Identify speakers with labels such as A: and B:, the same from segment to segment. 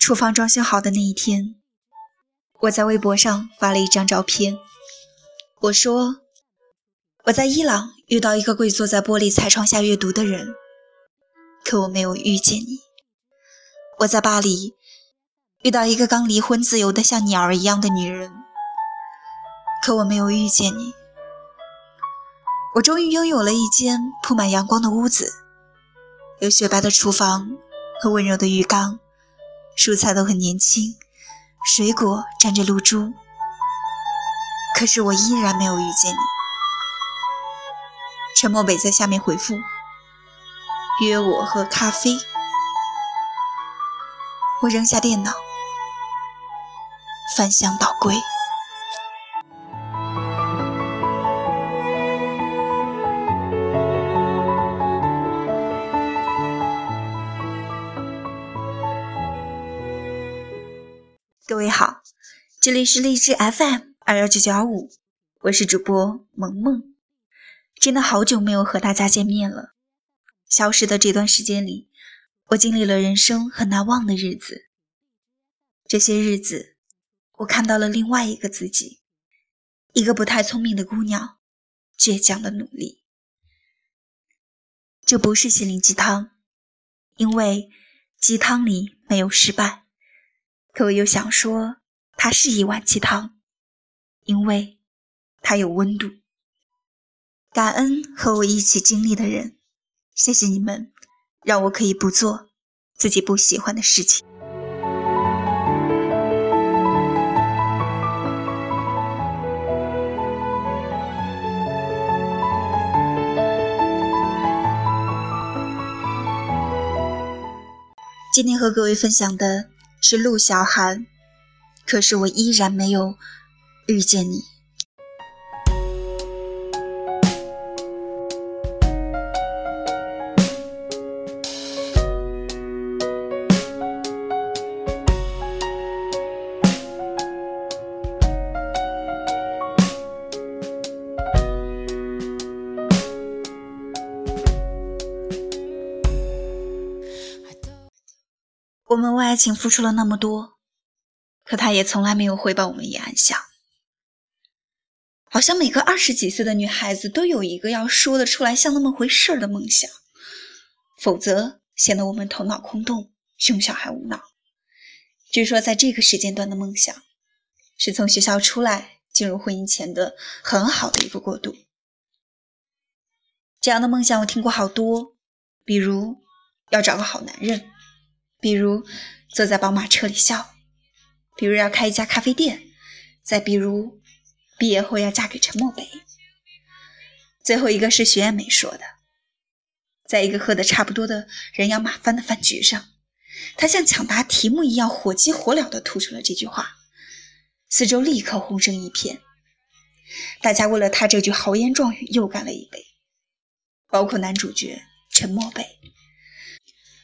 A: 厨房装修好的那一天，我在微博上发了一张照片。我说我在伊朗遇到一个跪坐在玻璃彩窗下阅读的人，可我没有遇见你。我在巴黎遇到一个刚离婚、自由的像鸟儿一样的女人，可我没有遇见你。我终于拥有了一间铺满阳光的屋子，有雪白的厨房和温柔的浴缸。蔬菜都很年轻，水果沾着露珠，可是我依然没有遇见你。陈默北在下面回复：“约我喝咖啡。”我扔下电脑，翻箱倒柜。各位好，这里是荔枝 FM 二幺九九二五，我是主播萌萌。真的好久没有和大家见面了。消失的这段时间里，我经历了人生很难忘的日子。这些日子，我看到了另外一个自己，一个不太聪明的姑娘，倔强的努力。这不是心灵鸡汤，因为鸡汤里没有失败。可我又想说，它是一碗鸡汤，因为它有温度。感恩和我一起经历的人，谢谢你们，让我可以不做自己不喜欢的事情。今天和各位分享的。是陆小寒，可是我依然没有遇见你。情付出了那么多，可他也从来没有回报我们一安详。好像每个二十几岁的女孩子都有一个要说得出来像那么回事儿的梦想，否则显得我们头脑空洞、胸小还无脑。据说在这个时间段的梦想，是从学校出来进入婚姻前的很好的一个过渡。这样的梦想我听过好多，比如要找个好男人。比如坐在宝马车里笑，比如要开一家咖啡店，再比如毕业后要嫁给陈默北。最后一个是徐艳美说的，在一个喝的差不多的人仰马翻的饭局上，她像抢答题目一样火急火燎地吐出了这句话，四周立刻哄声一片，大家为了她这句豪言壮语又干了一杯，包括男主角陈默北。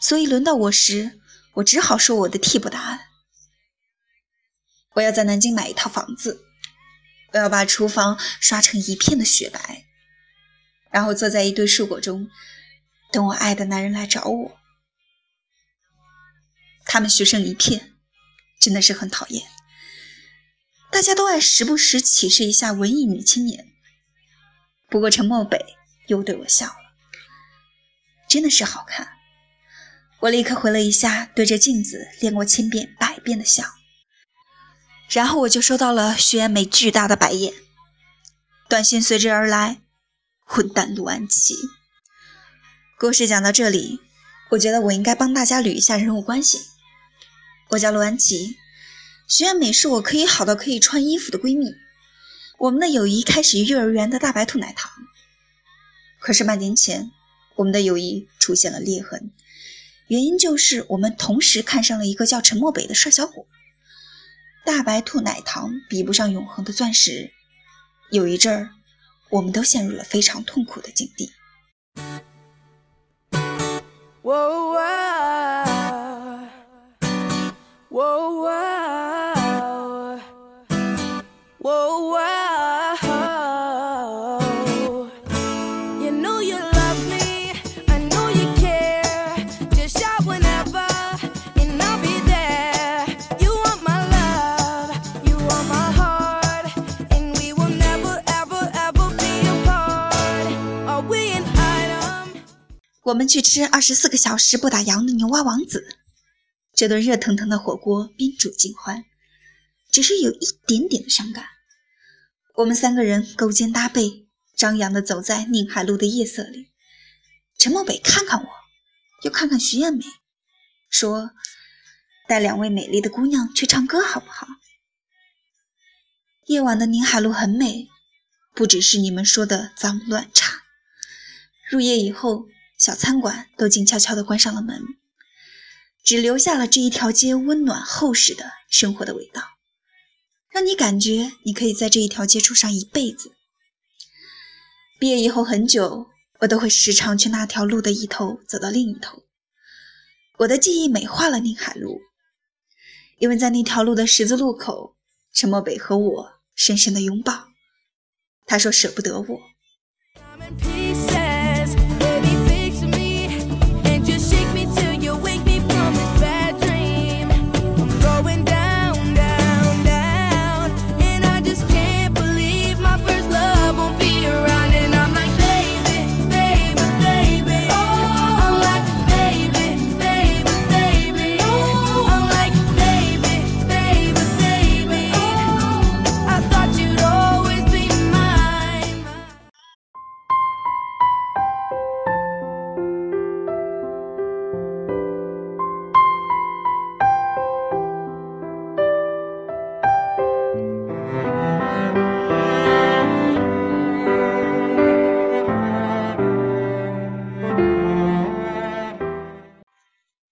A: 所以轮到我时。我只好说我的替补答案。我要在南京买一套房子，我要把厨房刷成一片的雪白，然后坐在一堆蔬果中，等我爱的男人来找我。他们学生一片，真的是很讨厌。大家都爱时不时歧视一下文艺女青年。不过陈默北又对我笑了，真的是好看。我立刻回了一下，对着镜子练过千遍百遍的笑，然后我就收到了徐艳美巨大的白眼，短信随之而来：“混蛋陆安琪。”故事讲到这里，我觉得我应该帮大家捋一下人物关系。我叫陆安琪，徐艳美是我可以好到可以穿衣服的闺蜜，我们的友谊开始于幼儿园的大白兔奶糖，可是半年前，我们的友谊出现了裂痕。原因就是我们同时看上了一个叫陈漠北的帅小伙。大白兔奶糖比不上永恒的钻石。有一阵儿，我们都陷入了非常痛苦的境地。我们去吃二十四个小时不打烊的牛蛙王子。这顿热腾腾的火锅宾主尽欢，只是有一点点的伤感。我们三个人勾肩搭背，张扬地走在宁海路的夜色里。陈默北看看我，又看看徐艳美，说：“带两位美丽的姑娘去唱歌好不好？”夜晚的宁海路很美，不只是你们说的脏乱差。入夜以后。小餐馆都静悄悄地关上了门，只留下了这一条街温暖厚实的生活的味道，让你感觉你可以在这一条街住上一辈子。毕业以后很久，我都会时常去那条路的一头走到另一头。我的记忆美化了宁海路，因为在那条路的十字路口，陈默北和我深深的拥抱。他说舍不得我。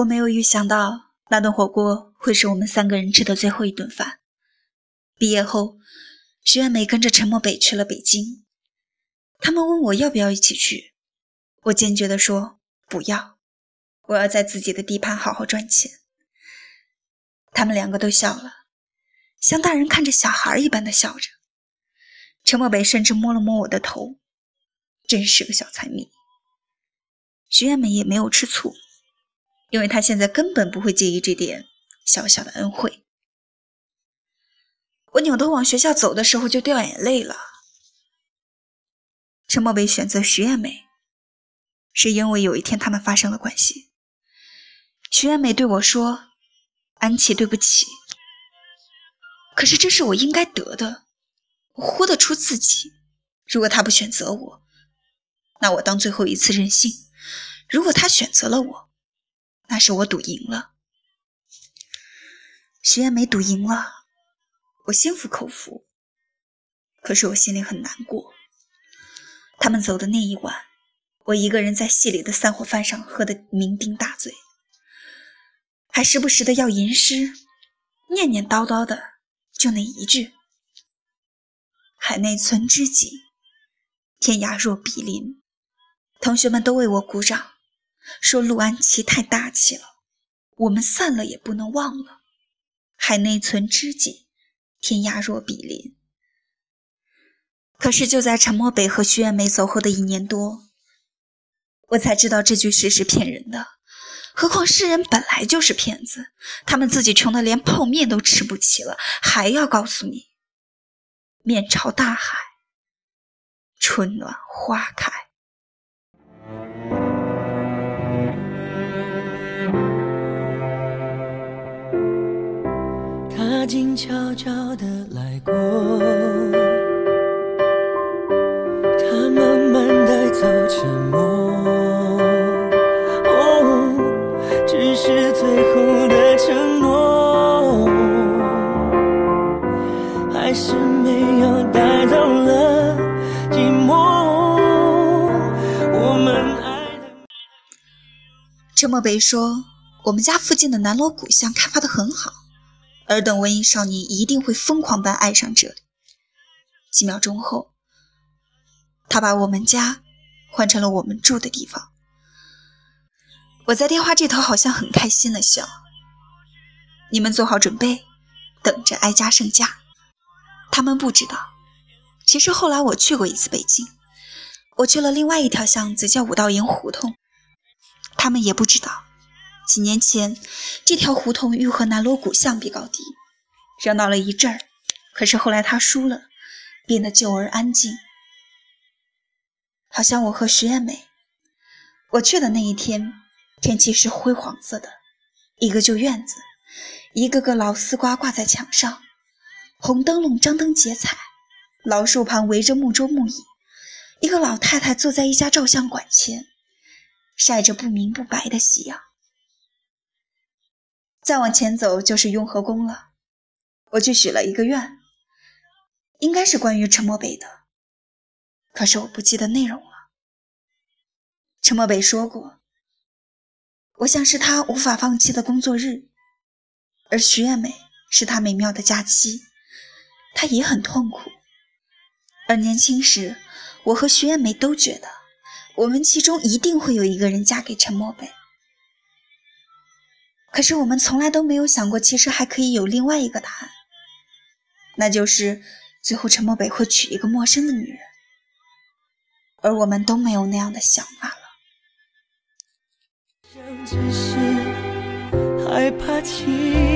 A: 我没有预想到那顿火锅会是我们三个人吃的最后一顿饭。毕业后，徐艳美跟着陈默北去了北京。他们问我要不要一起去，我坚决地说不要，我要在自己的地盘好好赚钱。他们两个都笑了，像大人看着小孩一般的笑着。陈默北甚至摸了摸我的头，真是个小财迷。徐艳美也没有吃醋。因为他现在根本不会介意这点小小的恩惠。我扭头往学校走的时候就掉眼泪了。陈默北选择徐艳美，是因为有一天他们发生了关系。徐艳美对我说：“安琪，对不起。可是这是我应该得的，我豁得出自己。如果他不选择我，那我当最后一次任性；如果他选择了我。”那是我赌赢了，徐艳梅赌赢了，我心服口服。可是我心里很难过。他们走的那一晚，我一个人在戏里的散伙饭上喝得酩酊大醉，还时不时的要吟诗，念念叨叨的就那一句：“海内存知己，天涯若比邻。”同学们都为我鼓掌。说陆安琪太大气了，我们散了也不能忘了。海内存知己，天涯若比邻。可是就在陈默北和徐艳梅走后的一年多，我才知道这句诗是骗人的。何况诗人本来就是骗子，他们自己穷得连泡面都吃不起了，还要告诉你面朝大海，春暖花开。静悄悄的来过，他慢慢带走沉默，只是最后的承诺，还是没有带走了寂寞。我们爱的。陈默北说：“我们家附近的南锣鼓巷开发的很好。”尔等文艺少年一定会疯狂般爱上这里。几秒钟后，他把我们家换成了我们住的地方。我在电话这头好像很开心的笑。你们做好准备，等着哀家圣驾。他们不知道，其实后来我去过一次北京，我去了另外一条巷子，叫五道营胡同。他们也不知道。几年前，这条胡同欲和南锣鼓巷比高低，热闹了一阵儿。可是后来他输了，变得旧而安静。好像我和徐艳美，我去的那一天，天气是灰黄色的，一个旧院子，一个个老丝瓜挂在墙上，红灯笼张灯结彩，老树旁围着木桌木椅，一个老太太坐在一家照相馆前，晒着不明不白的夕阳。再往前走就是雍和宫了，我去许了一个愿，应该是关于陈默北的，可是我不记得内容了。陈默北说过：“我想是他无法放弃的工作日，而徐艳美是他美妙的假期。他也很痛苦。而年轻时，我和徐艳美都觉得，我们其中一定会有一个人嫁给陈默北。可是我们从来都没有想过，其实还可以有另外一个答案，那就是最后陈默北会娶一个陌生的女人，而我们都没有那样的想法了。”只是害怕情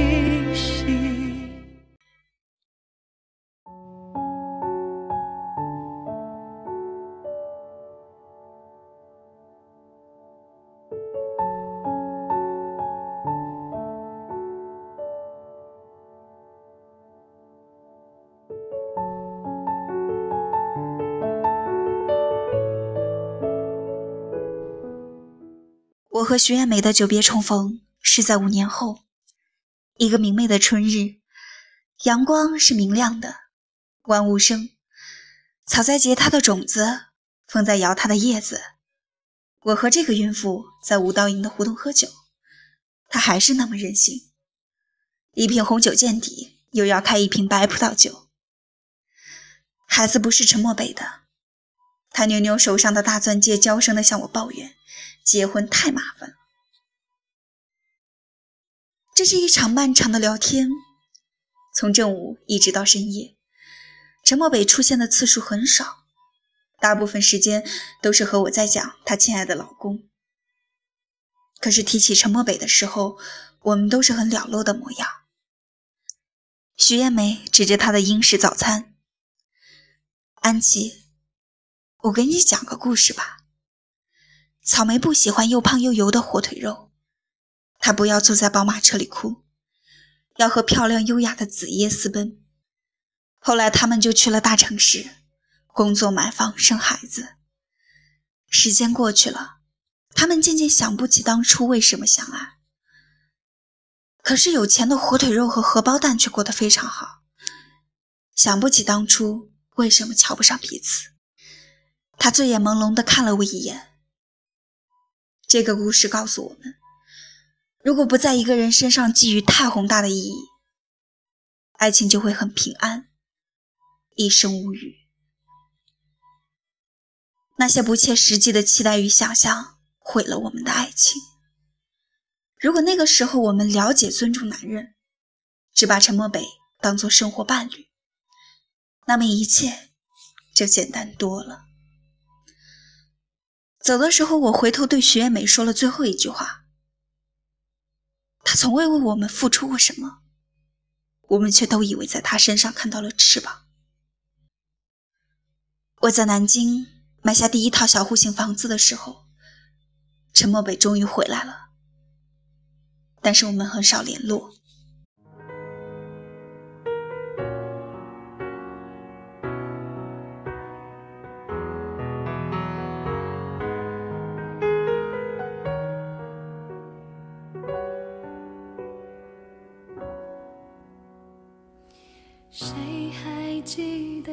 A: 我和徐艳梅的久别重逢是在五年后，一个明媚的春日，阳光是明亮的，万物生，草在结它的种子，风在摇它的叶子。我和这个孕妇在五道营的胡同喝酒，她还是那么任性，一瓶红酒见底，又要开一瓶白葡萄酒。孩子不是陈默北的，他扭扭手上的大钻戒，娇声地向我抱怨。结婚太麻烦。这是一场漫长的聊天，从正午一直到深夜。陈默北出现的次数很少，大部分时间都是和我在讲他亲爱的老公。可是提起陈默北的时候，我们都是很了落的模样。徐艳梅指着他的英式早餐：“安琪，我给你讲个故事吧。”草莓不喜欢又胖又油的火腿肉，他不要坐在宝马车里哭，要和漂亮优雅的子夜私奔。后来他们就去了大城市，工作、买房、生孩子。时间过去了，他们渐渐想不起当初为什么相爱。可是有钱的火腿肉和荷包蛋却过得非常好，想不起当初为什么瞧不上彼此。他醉眼朦胧地看了我一眼。这个故事告诉我们：如果不在一个人身上寄予太宏大的意义，爱情就会很平安，一生无语。那些不切实际的期待与想象毁了我们的爱情。如果那个时候我们了解、尊重男人，只把陈默北当做生活伴侣，那么一切就简单多了。走的时候，我回头对徐艳美说了最后一句话。他从未为我们付出过什么，我们却都以为在他身上看到了翅膀。我在南京买下第一套小户型房子的时候，陈默北终于回来了，但是我们很少联络。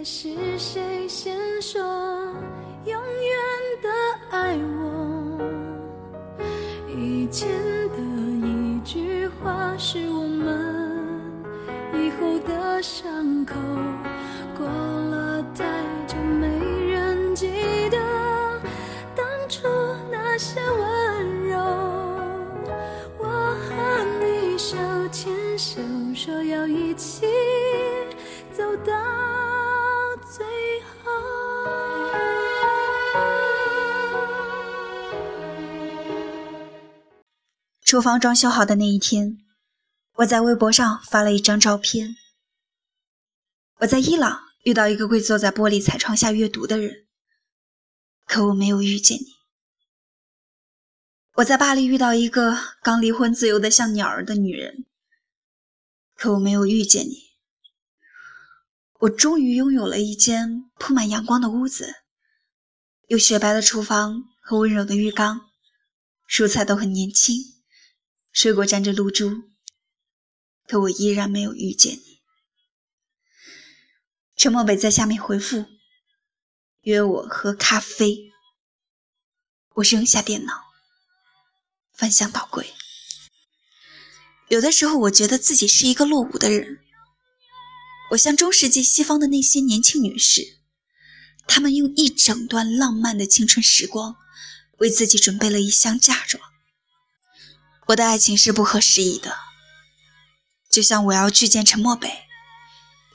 A: 是谁先说厨房装修好的那一天，我在微博上发了一张照片。我在伊朗遇到一个跪坐在玻璃彩窗下阅读的人，可我没有遇见你。我在巴黎遇到一个刚离婚、自由的像鸟儿的女人，可我没有遇见你。我终于拥有了一间铺满阳光的屋子，有雪白的厨房和温柔的浴缸，蔬菜都很年轻，水果沾着露珠。可我依然没有遇见你。陈默北在下面回复：“约我喝咖啡。”我扔下电脑，翻箱倒柜。有的时候，我觉得自己是一个落伍的人。我像中世纪西方的那些年轻女士，她们用一整段浪漫的青春时光，为自己准备了一箱嫁妆。我的爱情是不合时宜的。就像我要去见陈漠北，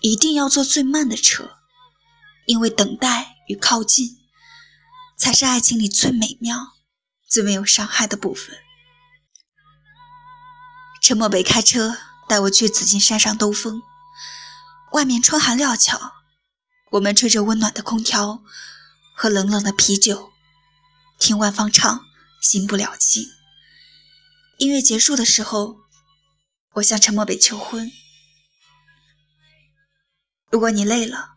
A: 一定要坐最慢的车，因为等待与靠近，才是爱情里最美妙、最没有伤害的部分。陈漠北开车带我去紫金山上兜风，外面春寒料峭，我们吹着温暖的空调，喝冷冷的啤酒，听万芳唱《心不了情》。音乐结束的时候。我向陈默北求婚。如果你累了，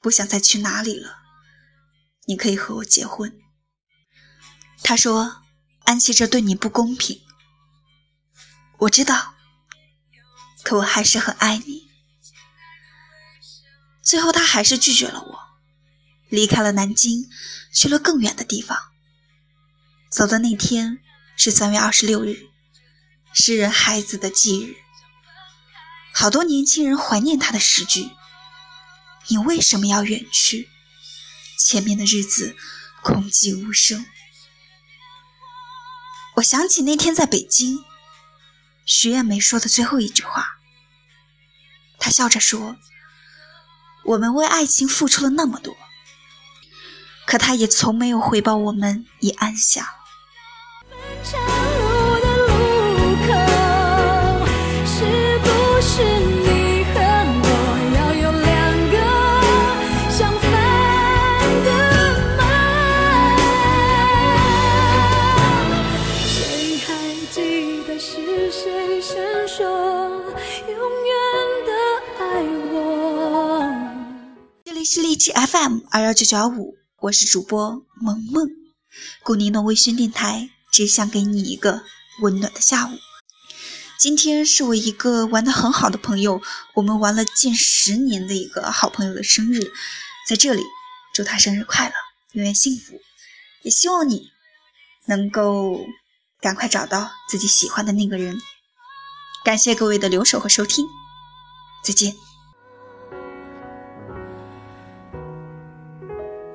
A: 不想再去哪里了，你可以和我结婚。他说：“安琪这对你不公平。”我知道，可我还是很爱你。最后，他还是拒绝了我，离开了南京，去了更远的地方。走的那天是三月二十六日。诗人孩子的忌日，好多年轻人怀念他的诗句。你为什么要远去？前面的日子空寂无声。我想起那天在北京，徐艳梅说的最后一句话。她笑着说：“我们为爱情付出了那么多，可他也从没有回报我们以安详。”长路的路口是
B: 不是你和我要有两个相反的吗谁还记得是谁先说永远的爱我
A: 这里是荔枝 fm 二幺九九二五我是主播萌萌。古妮诺微醺电台只想给你一个温暖的下午。今天是我一个玩的很好的朋友，我们玩了近十年的一个好朋友的生日，在这里祝他生日快乐，永远幸福，也希望你能够赶快找到自己喜欢的那个人。感谢各位的留守和收听，再见。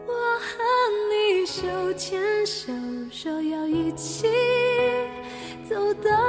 B: 我和你手牵手，说要一起走到。